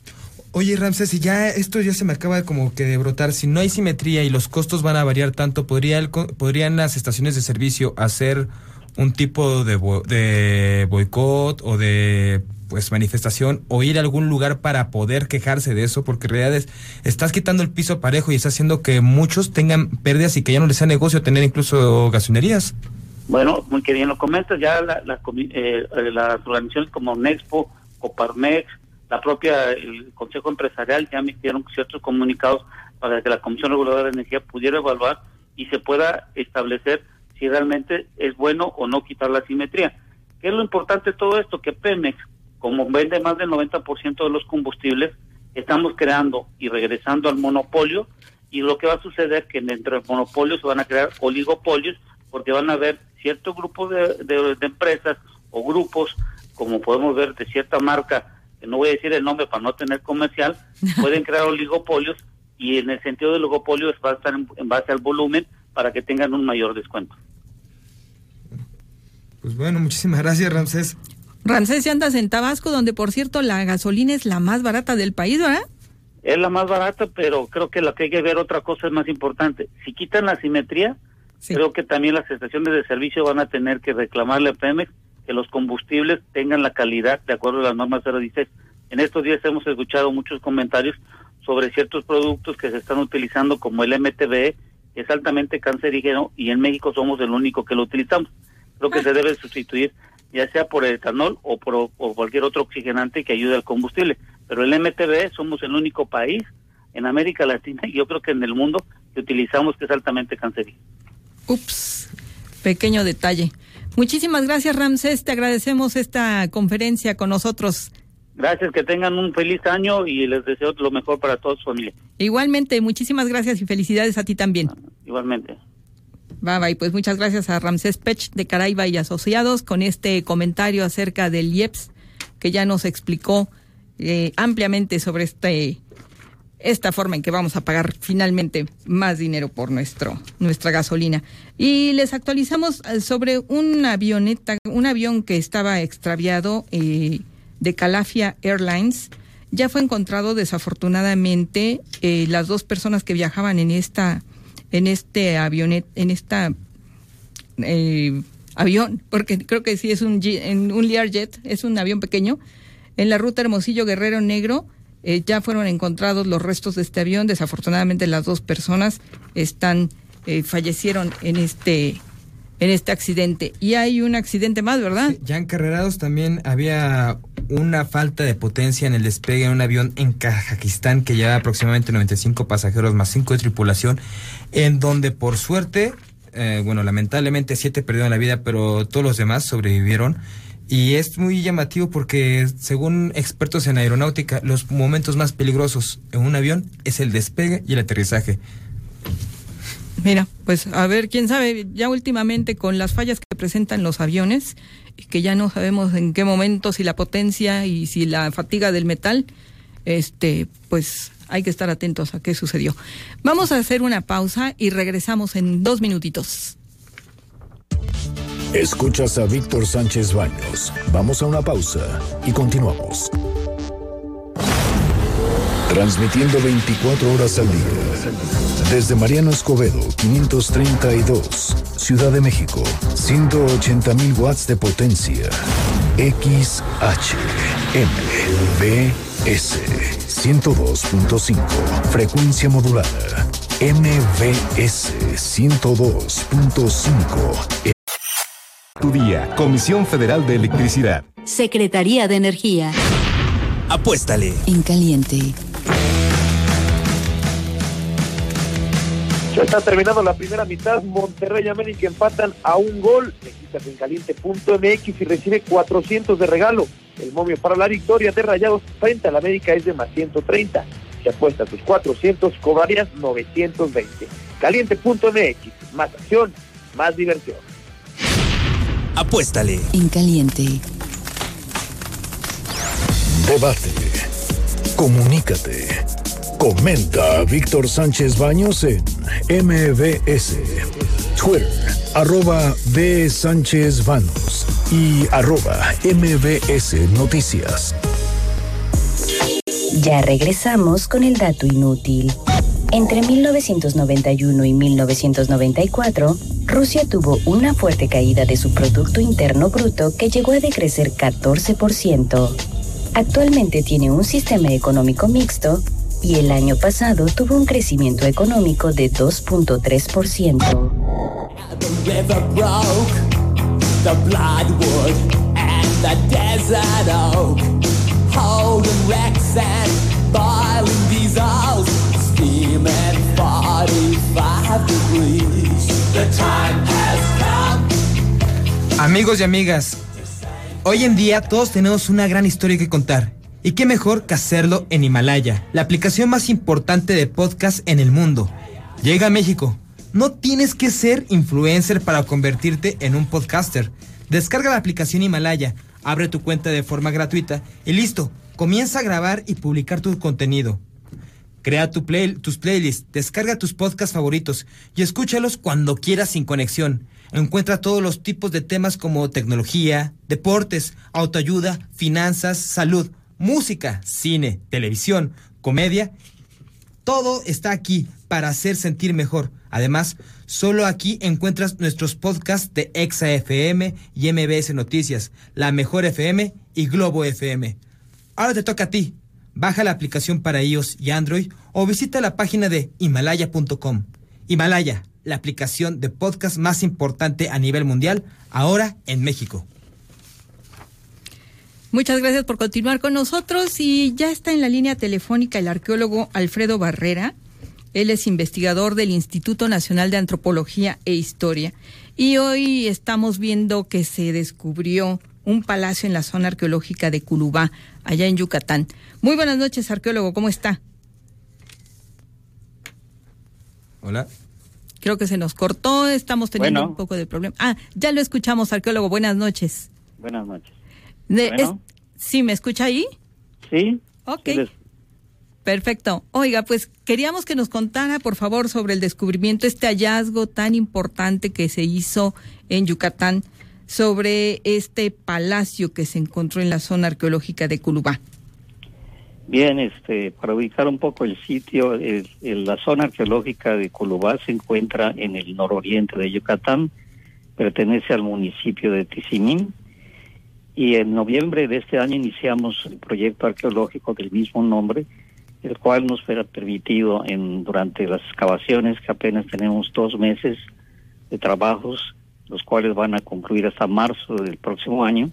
Oye, Ramses, si ya esto ya se me acaba de como que de brotar, si no hay simetría y los costos van a variar tanto, ¿podría ¿podrían las estaciones de servicio hacer un tipo de, de boicot o de pues manifestación o ir a algún lugar para poder quejarse de eso? Porque en realidad es, estás quitando el piso parejo y estás haciendo que muchos tengan pérdidas y que ya no les sea negocio tener incluso gasolinerías. Bueno, muy que bien lo comentas, ya la, eh, las organizaciones como Nexpo, Coparmex, la propia el Consejo Empresarial ya emitieron ciertos comunicados para que la Comisión Reguladora de Energía pudiera evaluar y se pueda establecer si realmente es bueno o no quitar la simetría. ¿Qué es lo importante de todo esto? Que Pemex, como vende más del 90% de los combustibles, estamos creando y regresando al monopolio y lo que va a suceder es que dentro del monopolio se van a crear oligopolios porque van a haber cierto grupo de, empresas o grupos, como podemos ver de cierta marca, que no voy a decir el nombre para no tener comercial, pueden crear oligopolios y en el sentido de oligopolios va a estar en, base al volumen para que tengan un mayor descuento. Pues bueno, muchísimas gracias, Ramsés. Ramsés, andas en Tabasco, donde por cierto la gasolina es la más barata del país, ¿verdad? Es la más barata, pero creo que lo que hay que ver otra cosa es más importante. Si quitan la simetría, Creo que también las estaciones de servicio van a tener que reclamarle a Pemex que los combustibles tengan la calidad de acuerdo a las normas 016. En estos días hemos escuchado muchos comentarios sobre ciertos productos que se están utilizando como el MTBE, es altamente cancerígeno y en México somos el único que lo utilizamos. Creo que se debe sustituir ya sea por etanol o por cualquier otro oxigenante que ayude al combustible. Pero el MTB somos el único país en América Latina y yo creo que en el mundo que utilizamos que es altamente cancerígeno. Ups, pequeño detalle. Muchísimas gracias Ramsés, te agradecemos esta conferencia con nosotros. Gracias, que tengan un feliz año y les deseo lo mejor para toda su familia. Igualmente, muchísimas gracias y felicidades a ti también. Igualmente. Bye bye, pues muchas gracias a Ramsés Pech de Caraiba y Asociados con este comentario acerca del IEPS que ya nos explicó eh, ampliamente sobre este esta forma en que vamos a pagar finalmente más dinero por nuestro nuestra gasolina. Y les actualizamos eh, sobre una avioneta, un avión que estaba extraviado eh, de Calafia Airlines. Ya fue encontrado desafortunadamente las dos personas que viajaban en esta en este avionet, en esta eh, avión, porque creo que sí es un, en un Learjet, es un avión pequeño, en la ruta Hermosillo Guerrero Negro. Eh, ya fueron encontrados los restos de este avión. Desafortunadamente las dos personas están eh, fallecieron en este en este accidente. Y hay un accidente más, ¿verdad? ya en Carrerados también había una falta de potencia en el despegue en un avión en Kazajistán que lleva aproximadamente 95 pasajeros más 5 de tripulación, en donde por suerte, eh, bueno, lamentablemente siete perdieron la vida, pero todos los demás sobrevivieron. Y es muy llamativo porque, según expertos en aeronáutica, los momentos más peligrosos en un avión es el despegue y el aterrizaje. Mira, pues a ver, quién sabe, ya últimamente con las fallas que presentan los aviones, que ya no sabemos en qué momento, si la potencia y si la fatiga del metal, este, pues hay que estar atentos a qué sucedió. Vamos a hacer una pausa y regresamos en dos minutitos. Escuchas a Víctor Sánchez Baños. Vamos a una pausa y continuamos. Transmitiendo 24 horas al día. Desde Mariano Escobedo, 532, Ciudad de México, 180.000 watts de potencia. XH, MBS, 102.5, frecuencia modulada. MBS 102.5. Tu día, Comisión Federal de Electricidad. Secretaría de Energía. Apuéstale. En caliente. Ya está terminando la primera mitad. Monterrey y América empatan a un gol. Regístrate en caliente.mx y recibe 400 de regalo. El momio para la victoria de Rayados frente al América es de más 130. Si apuestas tus 400, cobrarías 920. Caliente.mx. Más acción, más diversión. Apuéstale. En caliente. Debate. Comunícate. Comenta a Víctor Sánchez Baños en MBS, Twitter, arroba B. Sánchez Baños y arroba MBS Noticias. Ya regresamos con el dato inútil. Entre 1991 y 1994, Rusia tuvo una fuerte caída de su Producto Interno Bruto que llegó a decrecer 14%. Actualmente tiene un sistema económico mixto y el año pasado tuvo un crecimiento económico de 2.3%. Amigos y amigas, hoy en día todos tenemos una gran historia que contar. Y qué mejor que hacerlo en Himalaya, la aplicación más importante de podcast en el mundo. Llega a México. No tienes que ser influencer para convertirte en un podcaster. Descarga la aplicación Himalaya, abre tu cuenta de forma gratuita y listo, comienza a grabar y publicar tu contenido. Crea tu play, tus playlists, descarga tus podcasts favoritos y escúchalos cuando quieras sin conexión. Encuentra todos los tipos de temas como tecnología, deportes, autoayuda, finanzas, salud, música, cine, televisión, comedia. Todo está aquí para hacer sentir mejor. Además, solo aquí encuentras nuestros podcasts de Exa FM y MBS Noticias, La Mejor FM y Globo FM. Ahora te toca a ti. Baja la aplicación para iOS y Android o visita la página de himalaya.com. Himalaya, la aplicación de podcast más importante a nivel mundial, ahora en México. Muchas gracias por continuar con nosotros y ya está en la línea telefónica el arqueólogo Alfredo Barrera. Él es investigador del Instituto Nacional de Antropología e Historia y hoy estamos viendo que se descubrió un palacio en la zona arqueológica de Culubá, allá en Yucatán. Muy buenas noches, arqueólogo, ¿cómo está? Hola. Creo que se nos cortó, estamos teniendo Bueno. un poco de problema. Ah, ya lo escuchamos, arqueólogo, buenas noches. Buenas noches. De- Bueno. es- ¿Sí me escucha ahí? Sí. Ok. Sí les- Perfecto. Oiga, pues queríamos que nos contara, por favor, sobre el descubrimiento, este hallazgo tan importante que se hizo en Yucatán sobre este palacio que se encontró en la zona arqueológica de Culubá. Bien, este, para ubicar un poco el sitio, el- la zona arqueológica de Culubá se encuentra en el nororiente de Yucatán, pertenece al municipio de Tizimín, y en noviembre de este año iniciamos el proyecto arqueológico del mismo nombre, el cual nos fue permitido en, durante las excavaciones, que apenas tenemos dos meses de trabajos, los cuales van a concluir hasta marzo del próximo año.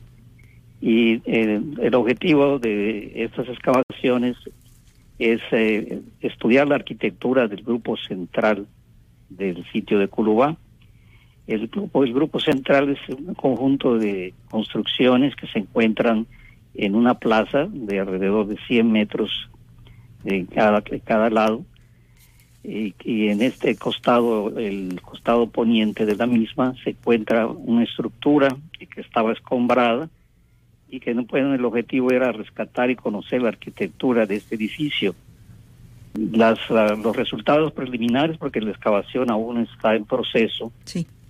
Y eh, el objetivo de estas excavaciones es eh, estudiar la arquitectura del grupo central del sitio de Culubá. El grupo, el grupo central es un conjunto de construcciones que se encuentran en una plaza de alrededor de 100 metros de cada, de cada lado. Y, y en este costado, el costado poniente de la misma, se encuentra una estructura que estaba escombrada y que no pueden, el objetivo era rescatar y conocer la arquitectura de este edificio. Las, la- los resultados preliminares, porque la excavación aún está en proceso,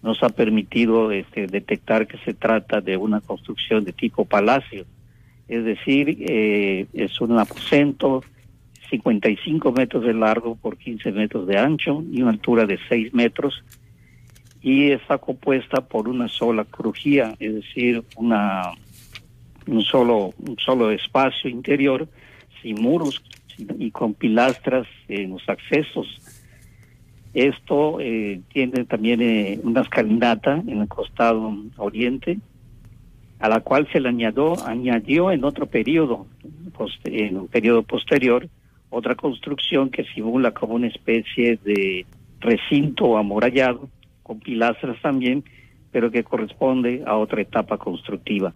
nos ha permitido este, detectar que se trata de una construcción de tipo palacio. Es decir, eh, es un aposento 55 metros de largo por 15 metros de ancho y una altura de 6 metros y está compuesta por una sola crujía, es decir, una un solo un solo espacio interior sin muros y con pilastras en los accesos. Esto eh, tiene también eh, una escalinata en el costado oriente, a la cual se le añadió, añadió en otro periodo, en un periodo posterior, otra construcción que simula como una especie de recinto amurallado, con pilastras también, pero que corresponde a otra etapa constructiva.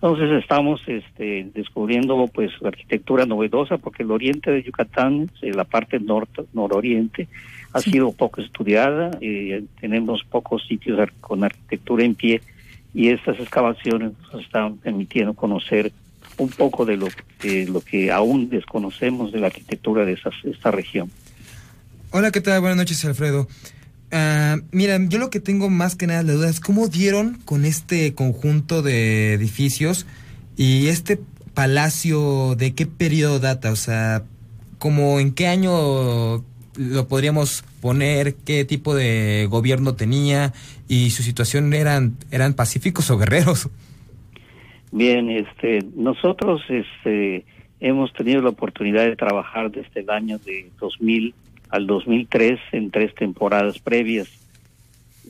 Entonces estamos este, descubriendo pues la arquitectura novedosa porque el oriente de Yucatán, eh, la parte norte, nororiente, ha sido poco estudiada, eh, tenemos pocos sitios con arquitectura en pie y estas excavaciones nos están permitiendo conocer un poco de lo, de lo que aún desconocemos de la arquitectura de esas- esta región. Hola, ¿qué tal? Buenas noches, Alfredo. Ah, mira, yo lo que tengo más que nada la duda es cómo dieron con este conjunto de edificios y este palacio, ¿de qué periodo data? O sea, como en qué año lo podríamos poner, qué tipo de gobierno tenía y su situación eran eran pacíficos o guerreros. Bien, este, nosotros este, hemos tenido la oportunidad de trabajar desde el año de 2000 al 2003 en tres temporadas previas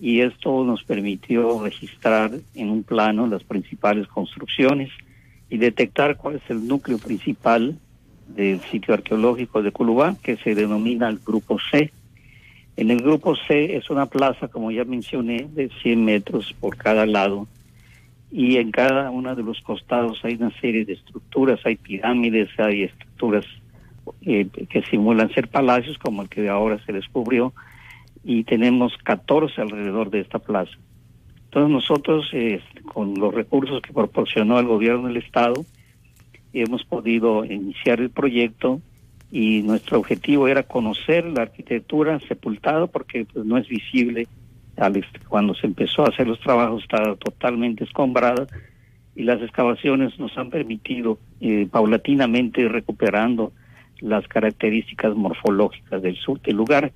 y esto nos permitió registrar en un plano las principales construcciones y detectar cuál es el núcleo principal del sitio arqueológico de Culubá, que se denomina el Grupo C. En el Grupo C es una plaza, como ya mencioné, de 100 metros por cada lado y en cada uno de los costados hay una serie de estructuras, hay pirámides, hay estructuras eh, que simulan ser palacios, como el que ahora se descubrió, y tenemos 14 alrededor de esta plaza. Entonces nosotros, eh, con los recursos que proporcionó el gobierno del Estado, hemos podido iniciar el proyecto y nuestro objetivo era conocer la arquitectura sepultada porque pues, no es visible cuando se empezó a hacer los trabajos estaba totalmente escombrada y las excavaciones nos han permitido eh, paulatinamente recuperando las características morfológicas del sur del lugar.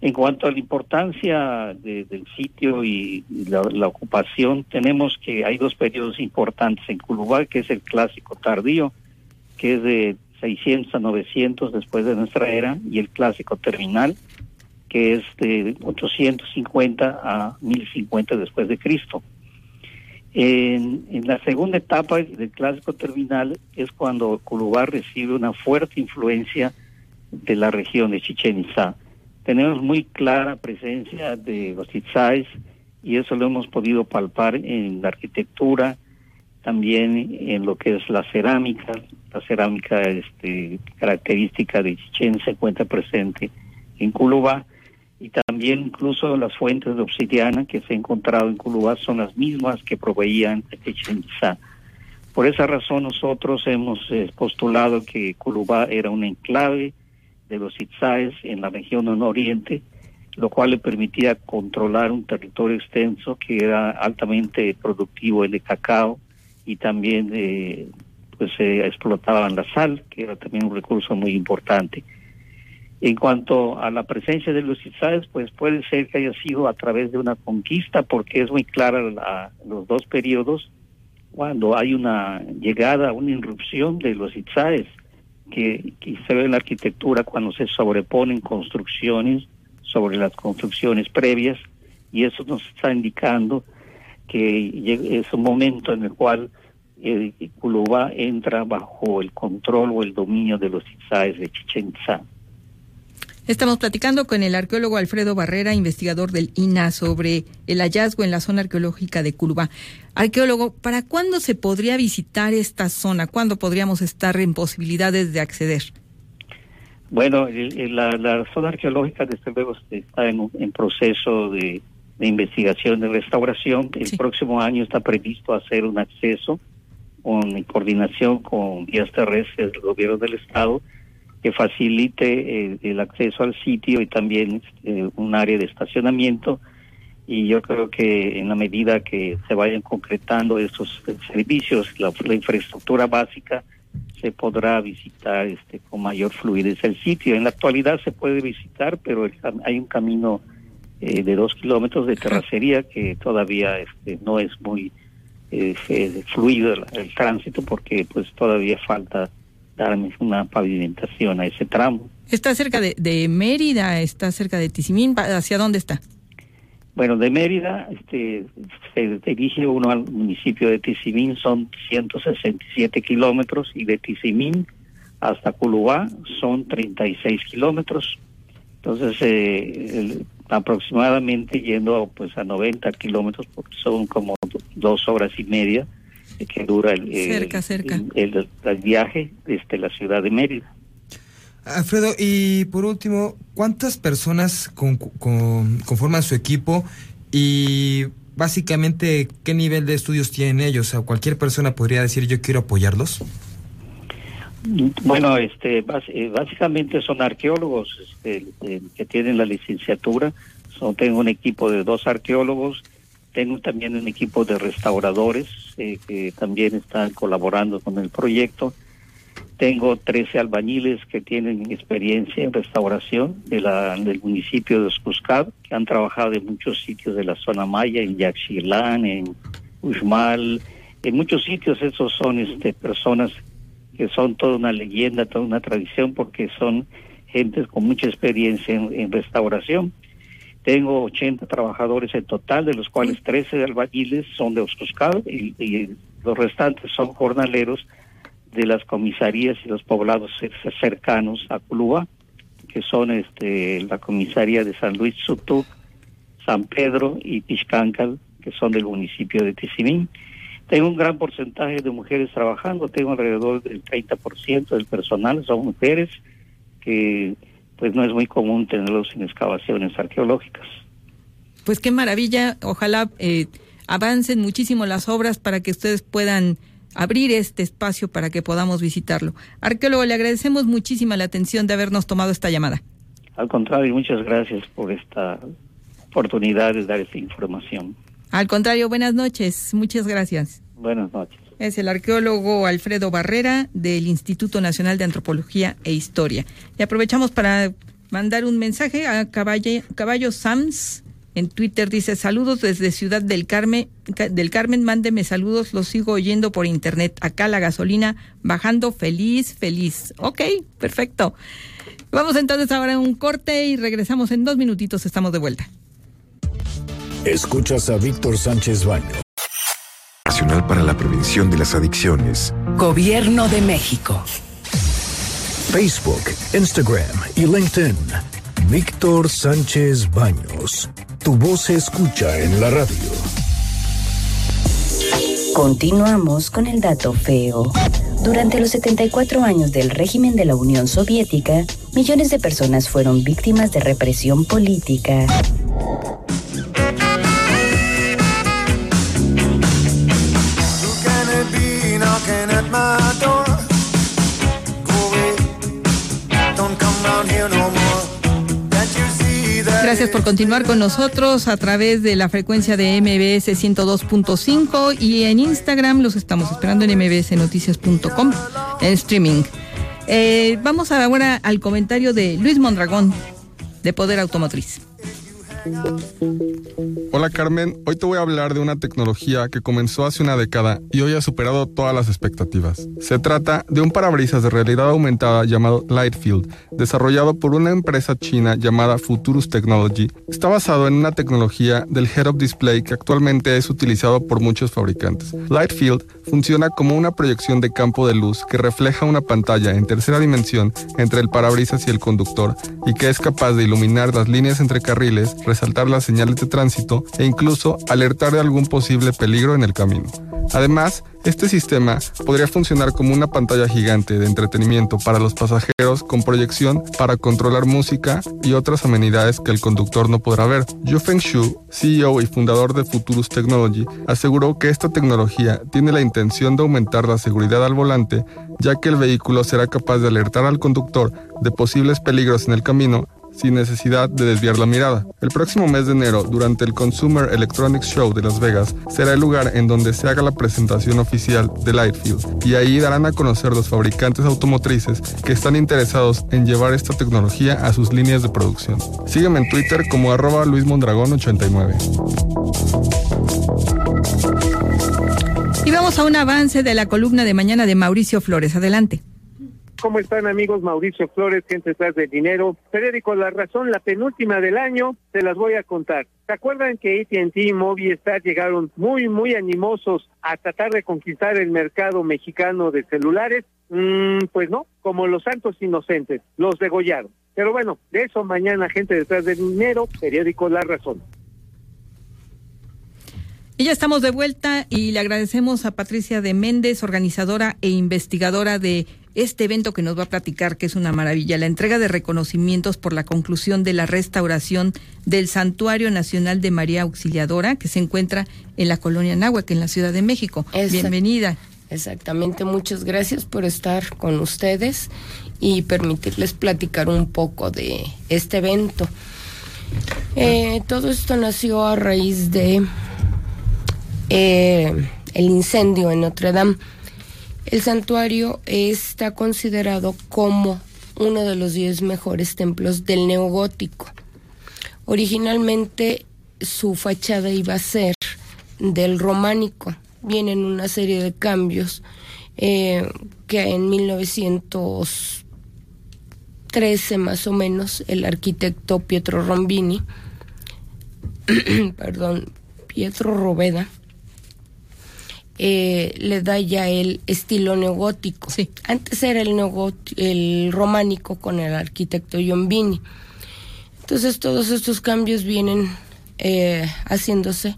En cuanto a la importancia de- del sitio y, la, la ocupación, tenemos que hay dos periodos importantes en Culubá, que es el clásico tardío, que es de 600 a 900 después de nuestra era, y el clásico terminal, que es de 850 a 1050 después de Cristo. En, la segunda etapa del clásico terminal es cuando Culubá recibe una fuerte influencia de la región de Chichen Itzá. Tenemos muy clara presencia de los Itzáes y eso lo hemos podido palpar en la arquitectura, también en lo que es la cerámica. La cerámica este, característica de Chichen se encuentra presente en Culubá y también incluso las fuentes de obsidiana que se han encontrado en Culubá son las mismas que proveían Chichen. Por esa razón nosotros hemos eh, postulado que Culubá era un enclave de los Itzáes en la región nororiente, lo cual le permitía controlar un territorio extenso que era altamente productivo el de cacao y también eh, pues se explotaban la sal, que era también un recurso muy importante. En cuanto a la presencia de los Itzáes, pues puede ser que haya sido a través de una conquista, porque es muy clara la, los dos periodos, cuando hay una llegada, una irrupción de los Itzáes, que, se ve en la arquitectura cuando se sobreponen construcciones sobre las construcciones previas, y eso nos está indicando que es un momento en el cual Culubá entra bajo el control o el dominio de los Itzáes de Chichen Itzá. Estamos platicando con el arqueólogo Alfredo Barrera, investigador del INA, sobre el hallazgo en la zona arqueológica de Culubá. Arqueólogo, ¿para cuándo se podría visitar esta zona? ¿Cuándo podríamos estar en posibilidades de acceder? Bueno, la, la zona arqueológica desde luego está en, en proceso de, de, investigación, de restauración. El sí. próximo año está previsto hacer un acceso con, en coordinación con vías terrestres del gobierno del estado que facilite eh, el acceso al sitio y también eh, un área de estacionamiento y yo creo que en la medida que se vayan concretando estos servicios, la, la infraestructura básica, se podrá visitar este con mayor fluidez el sitio. En la actualidad se puede visitar, pero el, hay un camino eh, de dos kilómetros de terracería que todavía este, no es muy eh, fluido el, el, tránsito porque pues todavía falta dar una pavimentación a ese tramo. Está cerca de, de Mérida, está cerca de Tizimín, ¿hacia dónde está? Bueno, de Mérida este, se dirige uno al municipio de Tizimín, son 167 kilómetros, y de Tizimín hasta Culubá son 36 kilómetros. Entonces, eh, el, aproximadamente yendo pues a 90 kilómetros, porque son como dos horas y media que dura el, cerca, el, cerca. El, el, viaje desde la ciudad de Mérida. Alfredo, y por último, ¿cuántas personas con, con, conforman su equipo y básicamente qué nivel de estudios tienen ellos? O cualquier persona podría decir yo quiero apoyarlos. Bueno, este, básicamente son arqueólogos este, que tienen la licenciatura. Son, tengo un equipo de dos arqueólogos, tengo también un equipo de restauradores eh, que también están colaborando con el proyecto tengo 13 albañiles que tienen experiencia en restauración de la, del municipio de Oscuscab, que han trabajado en muchos sitios de la zona maya, en Yaxchilán, en Uxmal, en muchos sitios esos son este, personas que son toda una leyenda, toda una tradición, porque son gentes con mucha experiencia en, en restauración. Tengo 80 trabajadores en total, de los cuales 13 albañiles son de Oscuscab y, y los restantes son jornaleros de las comisarías y los poblados cercanos a Culúa, que son este la comisaría de San Luis Sutuc, San Pedro y Pixcáncal, que son del municipio de Tizimín. Tengo un gran porcentaje de mujeres trabajando, tengo alrededor del 30% del personal, son mujeres que pues no es muy común tenerlos en excavaciones arqueológicas. Pues qué maravilla, ojalá eh, avancen muchísimo las obras para que ustedes puedan abrir este espacio para que podamos visitarlo. Arqueólogo, le agradecemos muchísima la atención de habernos tomado esta llamada. Al contrario, muchas gracias por esta oportunidad de dar esta información. Al contrario, buenas noches. Muchas gracias. Buenas noches. Es el arqueólogo Alfredo Barrera del Instituto Nacional de Antropología e Historia. Y aprovechamos para mandar un mensaje a Caballo, Sams En Twitter dice saludos desde Ciudad del Carmen, del Carmen, mándeme saludos, los sigo oyendo por internet. Acá la gasolina bajando feliz, feliz. Ok, perfecto. Vamos entonces ahora a un corte y regresamos en dos minutitos, estamos de vuelta. Escuchas a Víctor Sánchez Baño. Nacional para la Prevención de las Adicciones. Gobierno de México. Facebook, Instagram y LinkedIn. Víctor Sánchez Baños. Tu voz se escucha en la radio. Continuamos con el dato feo. Durante los 74 años del régimen de la Unión Soviética, millones de personas fueron víctimas de represión política. Gracias por continuar con nosotros a través de la frecuencia de MBS 102.5 y en Instagram los estamos esperando en mbsnoticias.com en streaming. Eh, vamos ahora al comentario de Luis Mondragón de Poder Automotriz. Hola Carmen, hoy te voy a hablar de una tecnología que comenzó hace una década y hoy ha superado todas las expectativas. Se trata de un parabrisas de realidad aumentada llamado Lightfield, desarrollado por una empresa china llamada Futurus Technology. Está basado en una tecnología del head-up display que actualmente es utilizado por muchos fabricantes. Lightfield funciona como una proyección de campo de luz que refleja una pantalla en tercera dimensión entre el parabrisas y el conductor y que es capaz de iluminar las líneas entre carriles, saltar las señales de tránsito e incluso alertar de algún posible peligro en el camino. Además, este sistema podría funcionar como una pantalla gigante de entretenimiento para los pasajeros con proyección para controlar música y otras amenidades que el conductor no podrá ver. Yu Feng Shu, CEO y fundador de Futurus Technology, aseguró que esta tecnología tiene la intención de aumentar la seguridad al volante, ya que el vehículo será capaz de alertar al conductor de posibles peligros en el camino sin necesidad de desviar la mirada. El próximo mes de enero, durante el Consumer Electronics Show de Las Vegas, será el lugar en donde se haga la presentación oficial de Lightfield y ahí darán a conocer los fabricantes automotrices que están interesados en llevar esta tecnología a sus líneas de producción. Sígueme en Twitter como arroba luismondragón89. Y vamos a un avance de la columna de mañana de Mauricio Flores. Adelante. ¿Cómo están amigos? Mauricio Flores, gente detrás del dinero. Periódico La Razón, la penúltima del año, se las voy a contar. ¿Se acuerdan que AT&T y Movistar llegaron muy, muy animosos a tratar de conquistar el mercado mexicano de celulares? Mm, pues no, como los santos inocentes, los degollaron. Pero bueno, de eso mañana, gente detrás del dinero, periódico La Razón. Y ya estamos de vuelta y le agradecemos a Patricia de Méndez, organizadora e investigadora de este evento que nos va a platicar, que es una maravilla, la entrega de reconocimientos por la conclusión de la restauración del Santuario Nacional de María Auxiliadora, que se encuentra en la colonia Náhuac, en la Ciudad de México. Bienvenida. Exactamente, muchas gracias por estar con ustedes y permitirles platicar un poco de este evento. Eh, todo esto nació a raíz de eh, el incendio en Notre Dame. El santuario está considerado como uno de los diez mejores templos del neogótico. Originalmente su fachada iba a ser del románico. Vienen una serie de cambios eh, que en 1913 más o menos el arquitecto Pietro Rombini, perdón, Pietro Roveda, eh, le da ya el estilo neogótico. Antes era el, el románico con el arquitecto Bini. Entonces todos estos cambios vienen eh, haciéndose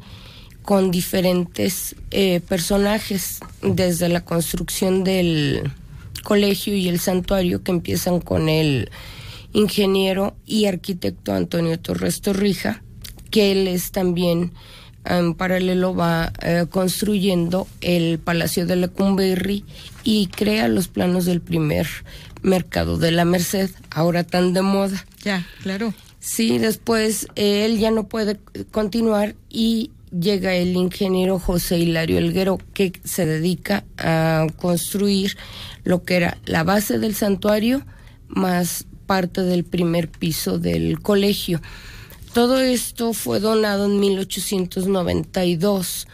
con diferentes eh, personajes, desde la construcción del colegio y el santuario, que empiezan con el ingeniero y arquitecto Antonio Torres Torrija, que él es también en paralelo va eh, construyendo el Palacio de la Cumberry y crea los planos del primer mercado de la Merced, ahora tan de moda. Ya, claro. Sí, después eh, él ya no puede continuar y llega el ingeniero José Hilario Elguero que se dedica a construir lo que era la base del santuario más parte del primer piso del colegio Todo esto fue donado en 1892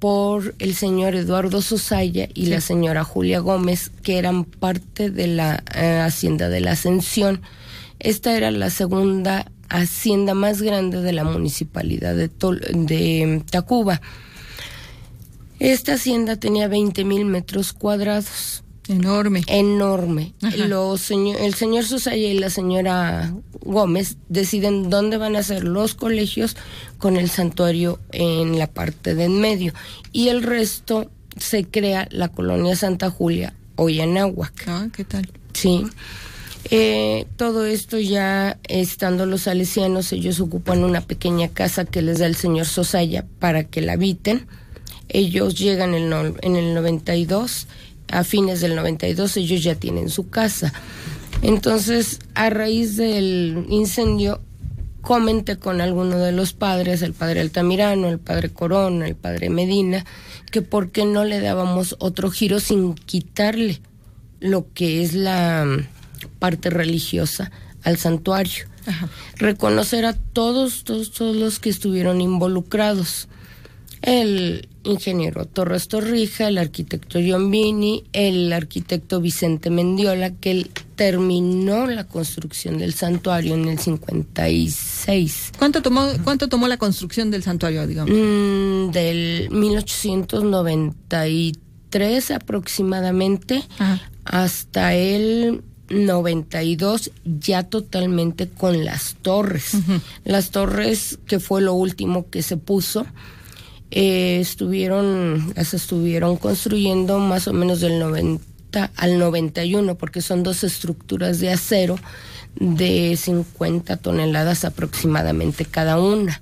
por el señor Eduardo Sosaya y la señora Julia Gómez, que eran parte de la eh, Hacienda de la Ascensión. Esta era la segunda hacienda más grande de la municipalidad de, de Tacuba. Esta hacienda tenía 20 mil metros cuadrados. Enorme. Enorme. Los el señor Susaya y la señora Gómez deciden dónde van a ser los colegios con el santuario en la parte de en medio. Y el resto se crea la colonia Santa Julia, hoy en Aguac. Ah, ¿qué tal? Sí. Eh, todo esto ya estando los salesianos, ellos ocupan una pequeña casa que les da el señor Sosaya para que la habiten. Ellos llegan en, en el 92 a fines del 92 ellos ya tienen su casa. Entonces, a raíz del incendio, comenté con alguno de los padres, el padre Altamirano, el padre Corona, el padre Medina, que por qué no le dábamos otro giro sin quitarle lo que es la parte religiosa al santuario. Reconocer a todos, todos, todos los que estuvieron involucrados el ingeniero Torres Torrija, el arquitecto John Vini, el arquitecto Vicente Mendiola, que él terminó la construcción del santuario en el 56. ¿Cuánto tomó, cuánto tomó la construcción del santuario, digamos? Mm, del 1893 aproximadamente hasta el 92 ya totalmente con las torres. Las torres que fue lo último que se puso eh, estuvieron, las estuvieron construyendo más o menos del 90 al 91, porque son dos estructuras de acero de 50 toneladas aproximadamente cada una.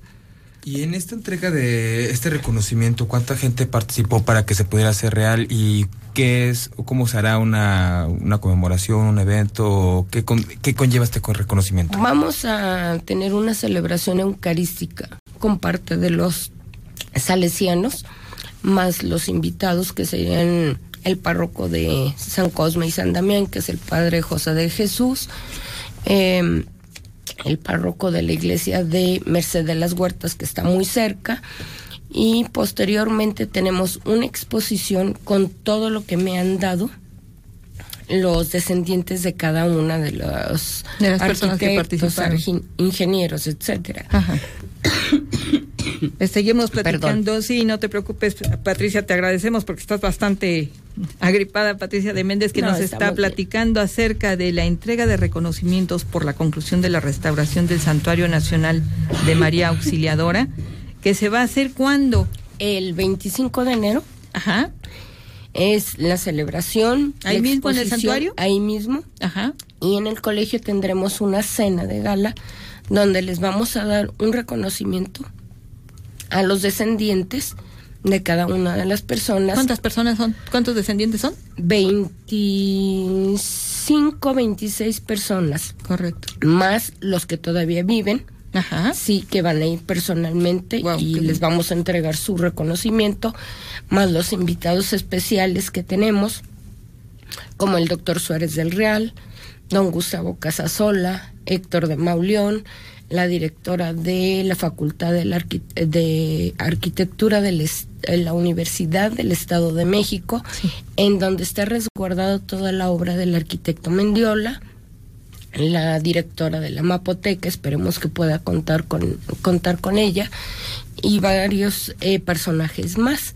Y en esta entrega de este reconocimiento, ¿cuánta gente participó para que se pudiera hacer real y qué es o cómo se hará una, una conmemoración, un evento? ¿Qué, ¿Qué conlleva este reconocimiento? Vamos a tener una celebración eucarística con parte de los salesianos, más los invitados que serían el párroco de San Cosme y San Damián, que es el padre José de Jesús, em, el párroco de la iglesia de Merced de las Huertas, que está muy cerca, y posteriormente tenemos una exposición con todo lo que me han dado los descendientes de cada una de los de las personas que participaron, ingenieros, etcétera. Seguimos platicando. Sí, no te preocupes, Patricia, te agradecemos porque estás bastante agripada, Patricia de Méndez, que nos está platicando acerca de la entrega de reconocimientos por la conclusión de la restauración del Santuario Nacional de María Auxiliadora, que se va a hacer cuando? El 25 de enero. Ajá. Es la celebración. Ahí mismo en el santuario. Ahí mismo. Ajá. Y en el colegio tendremos una cena de gala donde les vamos a dar un reconocimiento a los descendientes de cada una de las personas. ¿Cuántas personas son? ¿Cuántos descendientes son? 25, 26 personas. Correcto. Más los que todavía viven. Ajá. Sí, que van a ir personalmente y les vamos a entregar su reconocimiento, más los invitados especiales que tenemos, como el doctor Suárez del Real, don Gustavo Casasola, Héctor de Mauleón, la directora de la Facultad de, de Arquitectura de la Universidad del Estado de México, en donde está resguardada toda la obra del arquitecto Mendiola, la directora de la Mapoteca, esperemos que pueda contar con, contar con ella, y varios eh, personajes más.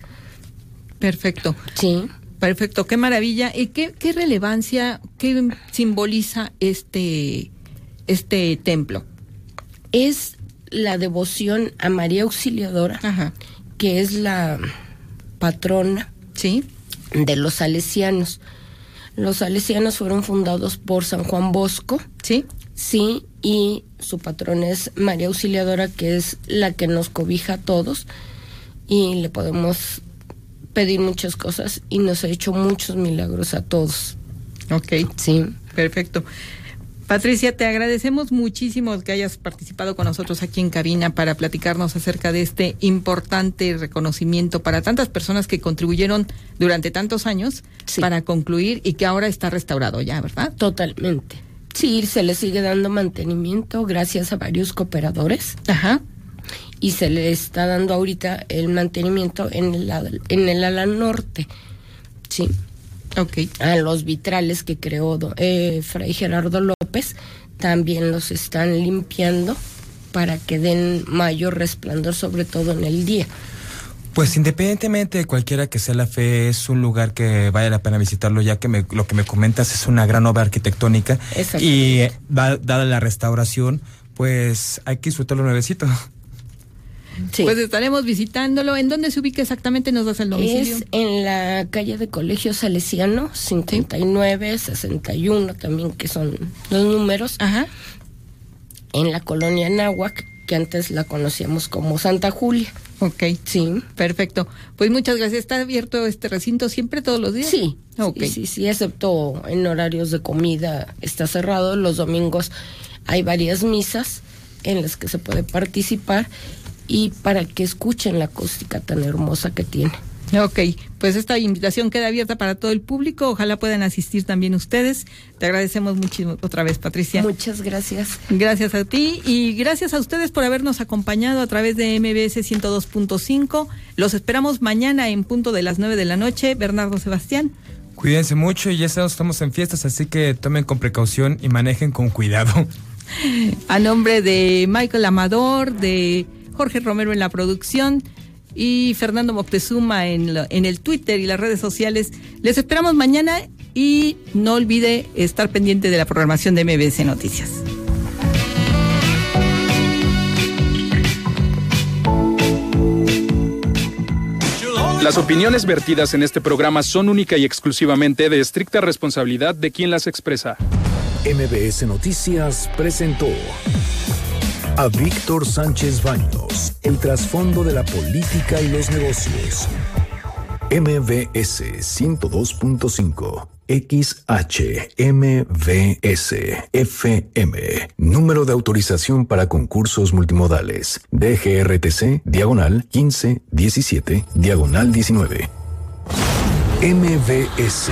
Perfecto. Sí. Perfecto, qué maravilla. ¿Y qué, qué relevancia, qué simboliza este, este templo? Es la devoción a María Auxiliadora, que es la patrona ¿Sí? de los salesianos. Los salesianos fueron fundados por San Juan Bosco. Sí. Sí, y su patrona es María Auxiliadora, que es la que nos cobija a todos. Y le podemos pedir muchas cosas y nos ha hecho muchos milagros a todos. Ok. Sí. Perfecto. Patricia, te agradecemos muchísimo que hayas participado con nosotros aquí en cabina para platicarnos acerca de este importante reconocimiento para tantas personas que contribuyeron durante tantos años para concluir y que ahora está restaurado ya, ¿verdad? Totalmente. Sí, se le sigue dando mantenimiento gracias a varios cooperadores. Ajá. Y se le está dando ahorita el mantenimiento en el, en el ala norte. Sí. Ok. A los vitrales que creó eh, Fray Gerardo López también los están limpiando para que den mayor resplandor, sobre todo en el día. Pues independientemente de cualquiera que sea la fe, es un lugar que vale la pena visitarlo, ya que me, lo que me comentas es una gran obra arquitectónica y dada la restauración, pues hay que disfrutarlo nuevecito. Pues estaremos visitándolo. ¿En dónde se ubica exactamente? ¿Nos das el domicilio? Es en la calle de Colegio Salesiano, 59, 61 también, que son los números. Ajá. En la colonia Náhuac, que antes la conocíamos como Santa Julia. Ok. Sí. Perfecto. Pues muchas gracias. ¿Está abierto este recinto siempre todos los días? Sí. Okay. Sí, sí, sí, excepto en horarios de comida está cerrado. Los domingos hay varias misas en las que se puede participar y para que escuchen la acústica tan hermosa que tiene. Ok, pues esta invitación queda abierta para todo el público. Ojalá puedan asistir también ustedes. Te agradecemos mucho otra vez, Patricia. Muchas gracias. Gracias a ti y gracias a ustedes por habernos acompañado a través de MBS 102.5. Los esperamos mañana en punto de las 9 de la noche. Bernardo Sebastián. Cuídense mucho y ya estamos en fiestas, así que tomen con precaución y manejen con cuidado. A nombre de Michael Amador, de Jorge Romero en la producción y Fernando Moctezuma en, en el Twitter y las redes sociales. Les esperamos mañana y no olvide estar pendiente de la programación de MBS Noticias. Las opiniones vertidas en este programa son única y exclusivamente de estricta responsabilidad de quien las expresa. MBS Noticias presentó a Víctor Sánchez Baños, el trasfondo de la política y los negocios. MBS 102.5 XHMVS FM. Número de autorización para concursos multimodales. DGRTC, diagonal 1517, diagonal 19. MBS